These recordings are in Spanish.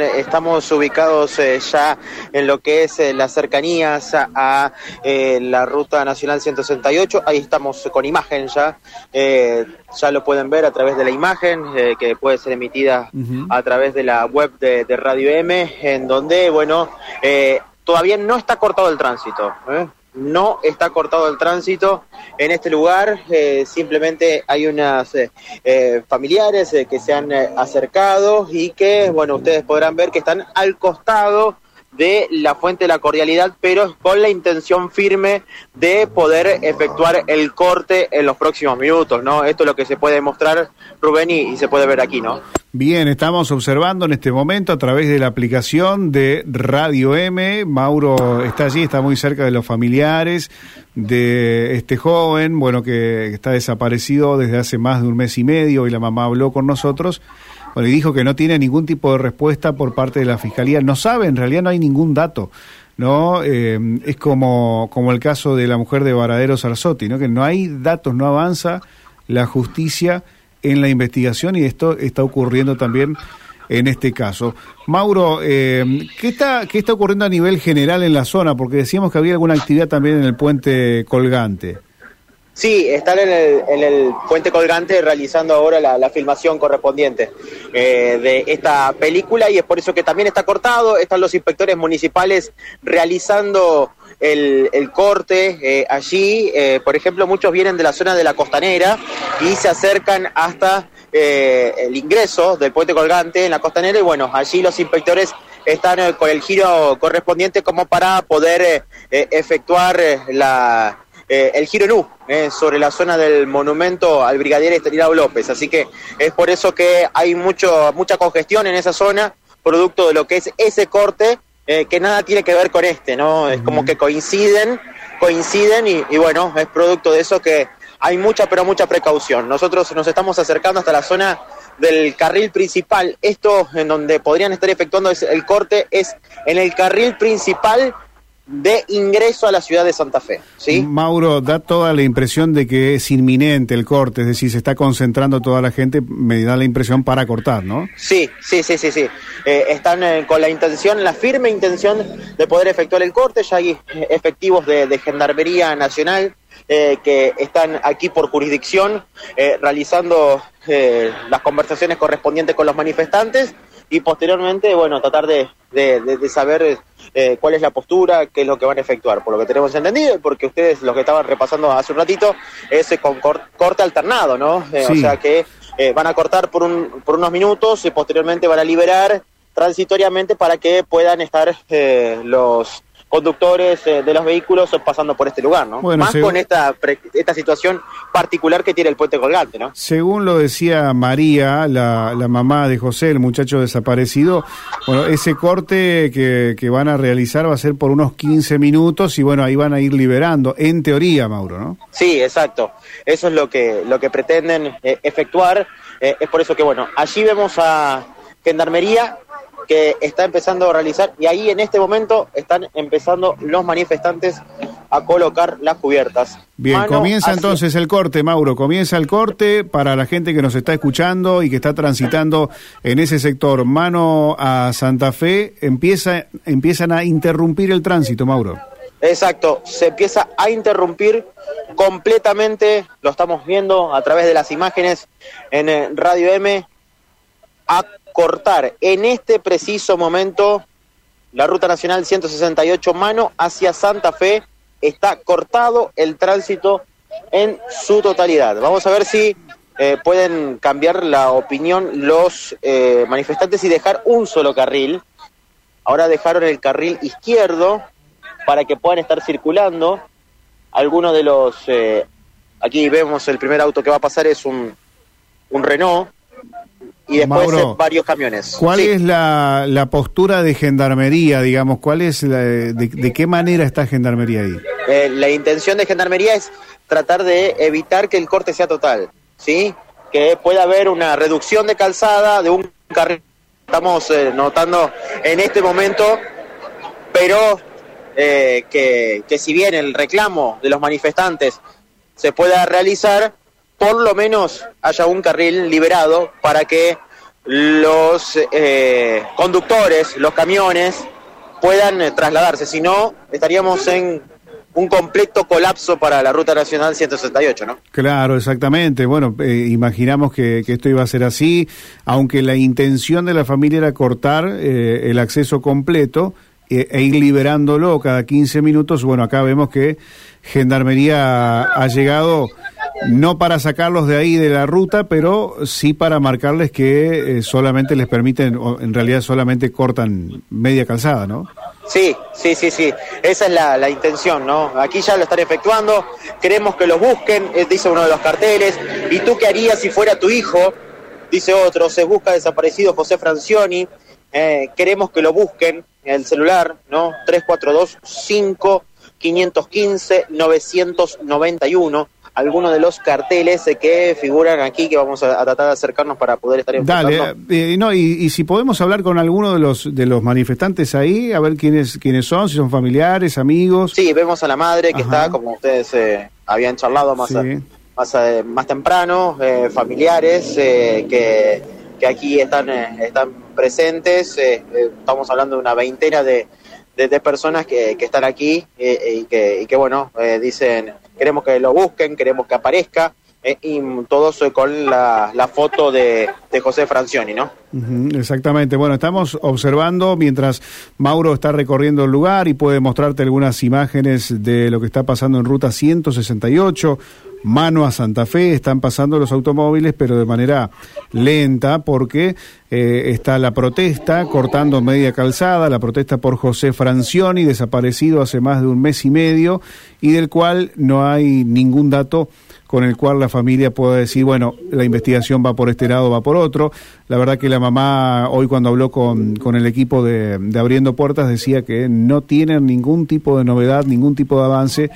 estamos ubicados eh, ya en lo que es eh, las cercanías a, eh, la Ruta Nacional 168. Ahí estamos con imagen ya. ya lo pueden ver a través de la imagen que puede ser emitida a través de la web de, de Radio M, en donde, bueno, todavía no está cortado el tránsito no está cortado el tránsito en este lugar, eh, simplemente hay unas eh, eh, familiares que se han acercado y que, bueno, ustedes podrán ver que están al costado de la fuente de la cordialidad, pero con la intención firme de poder efectuar el corte en los próximos minutos, ¿no? Esto es lo que se puede mostrar, Rubén, y, se puede ver aquí, ¿no? Bien, estamos observando en este momento a través de la aplicación de Radio M. Mauro está allí, está muy cerca de los familiares de este joven, bueno, que está desaparecido desde hace más de un mes y medio y la mamá habló con nosotros le dijo que no tiene ningún tipo de respuesta por parte de la Fiscalía. No sabe, en realidad no hay ningún dato. ¿no? Eh, es como, como el caso de la mujer de Varadero Sarzotti, ¿no? que no hay datos, no avanza la justicia en la investigación y esto está ocurriendo también en este caso. Mauro, eh, ¿qué, está, ¿qué está ocurriendo a nivel general en la zona? Porque decíamos que había alguna actividad también en el puente colgante. Sí, están en el, en el puente colgante realizando ahora la, filmación correspondiente eh, de esta película y es por eso que también está cortado. Están los inspectores municipales realizando el, corte eh, allí. Eh, por ejemplo, muchos vienen de la zona de la costanera y se acercan hasta el ingreso del puente colgante en la costanera y bueno, allí los inspectores están con el giro correspondiente como para poder efectuar la eh, el giro NU eh, sobre la zona del monumento al brigadier Estanislao López. Así que es por eso que hay mucho, mucha congestión en esa zona, producto de lo que es ese corte, eh, que nada tiene que ver con este, ¿no? Es como que coinciden, coinciden y, y bueno, es producto de eso que hay mucha, pero mucha precaución. Nosotros nos estamos acercando hasta la zona del carril principal. Esto en donde podrían estar efectuando el corte es en el carril principal de ingreso a la ciudad de Santa Fe. ¿sí? Mauro, da toda la impresión de que es inminente el corte, es decir, se está concentrando toda la gente, me da la impresión para cortar, ¿no? Sí, sí, sí, sí, sí. Eh, están eh, con la intención, la firme intención de poder efectuar el corte, ya hay eh, efectivos de, Gendarmería Nacional que están aquí por jurisdicción realizando las conversaciones correspondientes con los manifestantes y posteriormente, bueno, tratar de, de, saber eh, cuál es la postura, qué es lo que van a efectuar. Por lo que tenemos entendido, porque ustedes lo que estaban repasando hace un ratito, es eh, con corte alternado, ¿no? Eh, o sea que van a cortar por, un, por unos minutos y posteriormente van a liberar transitoriamente para que puedan estar los conductores eh, de los vehículos pasando por este lugar, ¿no? Más con esta, esta situación particular que tiene el puente colgante, ¿no? Según lo decía María, la, la mamá de José, el muchacho desaparecido, bueno, ese corte que, que, van a realizar va a ser por unos 15 minutos y bueno, ahí van a ir liberando, en teoría, Mauro, ¿no? Sí, exacto. Eso es lo que, lo que pretenden eh, efectuar. Eh, es por eso que, bueno, allí vemos a Gendarmería que está empezando a realizar y ahí en este momento están empezando los manifestantes a colocar las cubiertas. Bien, comienza entonces el corte, Mauro, comienza el corte para la gente que nos está escuchando y que está transitando en ese sector, mano a Santa Fe, empieza, empiezan a interrumpir el tránsito, Mauro. Exacto, se empieza a interrumpir completamente, lo estamos viendo a través de las imágenes en eh, Radio M, a cortar en este preciso momento la ruta nacional 168 mano hacia Santa Fe. Está cortado el tránsito en su totalidad. Vamos a ver si eh, pueden cambiar la opinión los eh, manifestantes y dejar un solo carril. Ahora dejaron el carril izquierdo para que puedan estar circulando. Algunos de los... Eh, aquí vemos el primer auto que va a pasar es un, un Renault y después varios camiones. ¿Cuál es la, la, postura de gendarmería, digamos? ¿Cuál es de, qué manera está gendarmería ahí? Eh, la intención de gendarmería es tratar de evitar que el corte sea total, ¿sí? Que pueda haber una reducción de calzada de un carril. Estamos eh, notando en este momento, pero eh, que, que si bien el reclamo de los manifestantes se pueda realizar, por lo menos haya un carril liberado para que los eh, conductores, los camiones puedan eh, trasladarse, si no estaríamos en un completo colapso para la Ruta Nacional 168, ¿no? Claro, exactamente. Bueno, eh, imaginamos que, esto iba a ser así, aunque la intención de la familia era cortar eh, el acceso completo e, e, ir liberándolo cada 15 minutos. Bueno, acá vemos que Gendarmería ha llegado no para sacarlos de ahí de la ruta, pero sí para marcarles que eh, solamente les permiten, o en realidad solamente cortan media calzada, ¿no? Sí, sí, sí, sí. Esa es la, intención, ¿no? Aquí ya lo están efectuando. Queremos que los busquen, eh, dice uno de los carteles. ¿Y tú qué harías si fuera tu hijo? Dice otro. Se busca desaparecido José Francioni. Eh, queremos que lo busquen en el celular, ¿no? 342 5 515 991 algunos de los carteles que figuran aquí que vamos a, tratar de acercarnos para poder estar Dale, eh, no, y, si podemos hablar con alguno de los de los manifestantes ahí, a ver quiénes quiénes son, si son familiares, amigos. Sí, vemos a la madre que está, como ustedes eh, habían charlado más, más, eh, más temprano, familiares que, que aquí están, están presentes, estamos hablando de una veintena de, de, personas que, que, están aquí y, que, y que, bueno, dicen queremos que lo busquen, queremos que aparezca, eh, y todos con la, la foto de, de, José Francioni, ¿no? exactamente. Bueno, estamos observando mientras Mauro está recorriendo el lugar y puede mostrarte algunas imágenes de lo que está pasando en ruta 168 mano a Santa Fe, están pasando los automóviles, pero de manera lenta, porque eh, está la protesta cortando media calzada, la protesta por José Francioni, desaparecido hace más de un mes y medio, y del cual no hay ningún dato con el cual la familia pueda decir, bueno, la investigación va por este lado, va por otro. La verdad que la mamá hoy cuando habló con, con el equipo de, de Abriendo Puertas decía que no tienen ningún tipo de novedad, ningún tipo de avance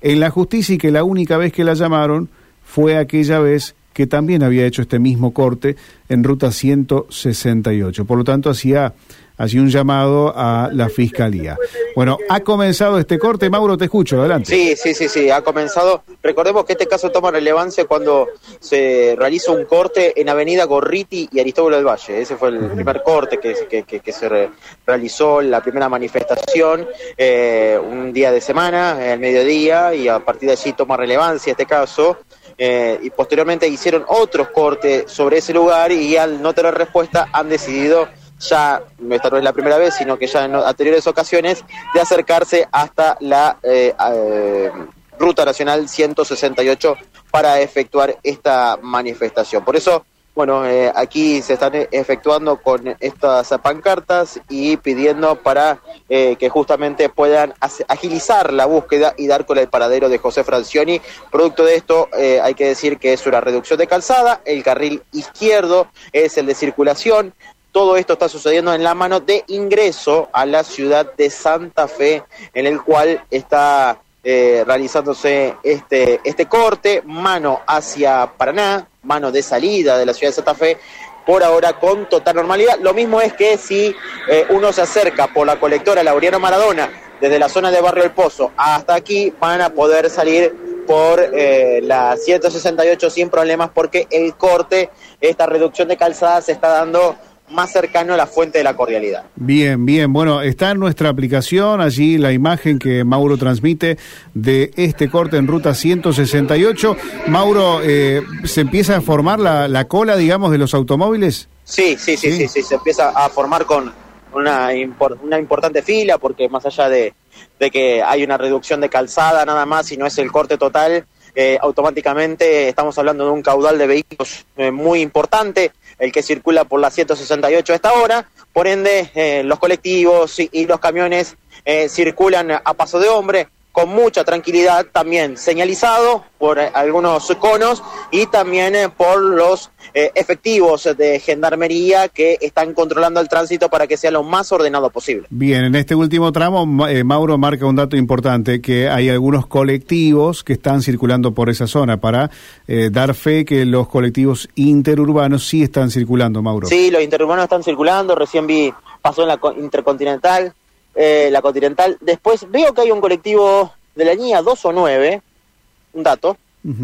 en la justicia y que la única vez que la llamaron fue aquella vez que también había hecho este mismo corte en ruta 168. Por lo tanto, hacía, hacía un llamado a la fiscalía. Bueno, ha comenzado este corte. Mauro, te escucho, adelante. Sí, sí, sí, sí, ha comenzado. Recordemos que este caso toma relevancia cuando se realiza un corte en Avenida Gorriti y Aristóbulo del Valle. Ese fue el primer corte que, que, que, se realizó, la primera manifestación, eh, un día de semana, el mediodía, y a partir de allí toma relevancia este caso. Eh, y posteriormente hicieron otros cortes sobre ese lugar y al no tener respuesta han decidido ya, esta no es la primera vez, sino que ya en anteriores ocasiones, de acercarse hasta la eh, eh, Ruta Nacional 168 para efectuar esta manifestación. Por eso bueno, eh, aquí se están efectuando con estas pancartas y pidiendo para eh, que justamente puedan agilizar la búsqueda y dar con el paradero de José Francioni. Producto de esto, eh, hay que decir que es una reducción de calzada, el carril izquierdo es el de circulación, todo esto está sucediendo en la mano de ingreso a la ciudad de Santa Fe, en el cual está eh, realizándose este, este corte, mano hacia Paraná, mano de salida de la ciudad de Santa Fe, por ahora con total normalidad. Lo mismo es que si eh, uno se acerca por la colectora Laureano Maradona, desde la zona de Barrio El Pozo hasta aquí, van a poder salir por eh, la 168 sin problemas porque el corte, esta reducción de calzada se está dando más cercano a la fuente de la cordialidad. Bien, bien. Bueno, está en nuestra aplicación allí la imagen que Mauro transmite de este corte en ruta 168. Mauro, eh, ¿se empieza a formar la, cola, digamos, de los automóviles? Sí, sí, sí, sí, sí, se empieza a formar con una, una importante fila porque más allá de, de que hay una reducción de calzada nada más y no es el corte total, eh, automáticamente estamos hablando de un caudal de vehículos eh, muy importante el que circula por la 168 a esta hora, por ende eh, los colectivos y, los camiones eh, circulan a paso de hombre con mucha tranquilidad, también señalizado por eh, algunos conos y también por los efectivos de gendarmería que están controlando el tránsito para que sea lo más ordenado posible. Bien, en este último tramo, Mauro marca un dato importante, que hay algunos colectivos que están circulando por esa zona para dar fe que los colectivos interurbanos sí están circulando, Mauro. Sí, los interurbanos están circulando, recién vi, pasó en la Intercontinental, eh, la Continental. Después veo que hay un colectivo de la línea 2 o 9, un dato,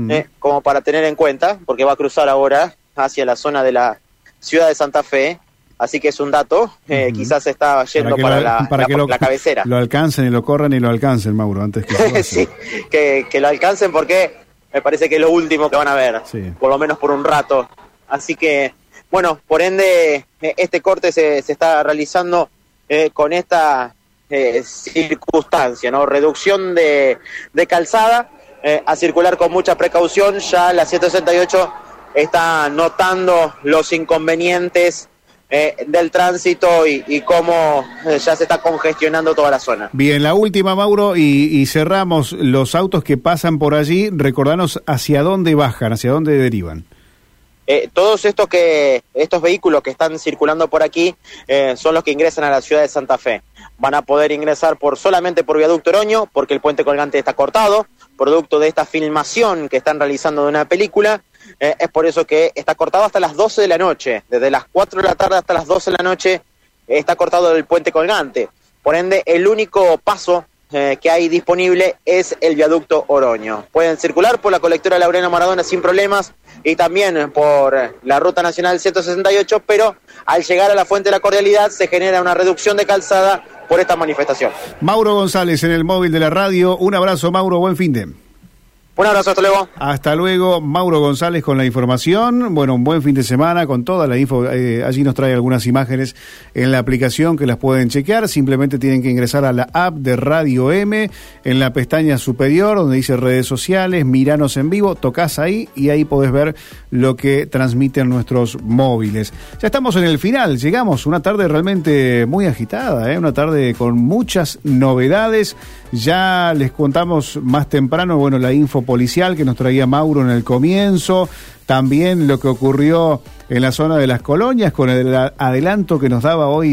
eh, como para tener en cuenta, porque va a cruzar ahora hacia la zona de la ciudad de Santa Fe. Así que es un dato, eh, quizás está yendo para, la, para que lo, la, cabecera. Lo alcancen y lo corran y lo alcancen, Mauro, antes que... sí, que, que, lo alcancen porque me parece que es lo último que van a ver, por lo menos por un rato. Así que, bueno, por ende, eh, este corte se, se está realizando eh, con esta eh, circunstancia, ¿no? Reducción de, de calzada, eh, a circular con mucha precaución, ya la 168 está notando los inconvenientes eh, del tránsito y, cómo eh, ya se está congestionando toda la zona. Bien, la última, Mauro, y, cerramos los autos que pasan por allí, recordanos hacia dónde bajan, hacia dónde derivan. Eh, todos estos que estos vehículos que están circulando por aquí son los que ingresan a la ciudad de Santa Fe. Van a poder ingresar por solamente por viaducto Oroño, porque el puente colgante está cortado, producto de esta filmación que están realizando de una película eh, es por eso que está cortado hasta las 12 de la noche. Desde las 4 de la tarde hasta las 12 de la noche está cortado el puente colgante. Por ende, el único paso eh, que hay disponible es el viaducto Oroño. Pueden circular por la colectora Laureano Maradona sin problemas y también por la Ruta Nacional 168, pero al llegar a la Fuente de la Cordialidad se genera una reducción de calzada por esta manifestación. Mauro González en el móvil de la radio. Un abrazo, Mauro. Buen fin de. Un abrazo, hasta luego. Hasta luego, Mauro González con la información. Bueno, un buen fin de semana con toda la info. Eh, allí nos trae algunas imágenes en la aplicación que las pueden chequear. Simplemente tienen que ingresar a la app de Radio M en la pestaña superior donde dice redes sociales, miranos en vivo, tocas ahí y ahí podés ver lo que transmiten nuestros móviles. Ya estamos en el final, llegamos, una tarde realmente muy agitada, ¿eh? una tarde con muchas novedades. Ya les contamos más temprano, bueno, la info policial que nos traía Mauro en el comienzo, también lo que ocurrió en la zona de las colonias con el adelanto que nos daba hoy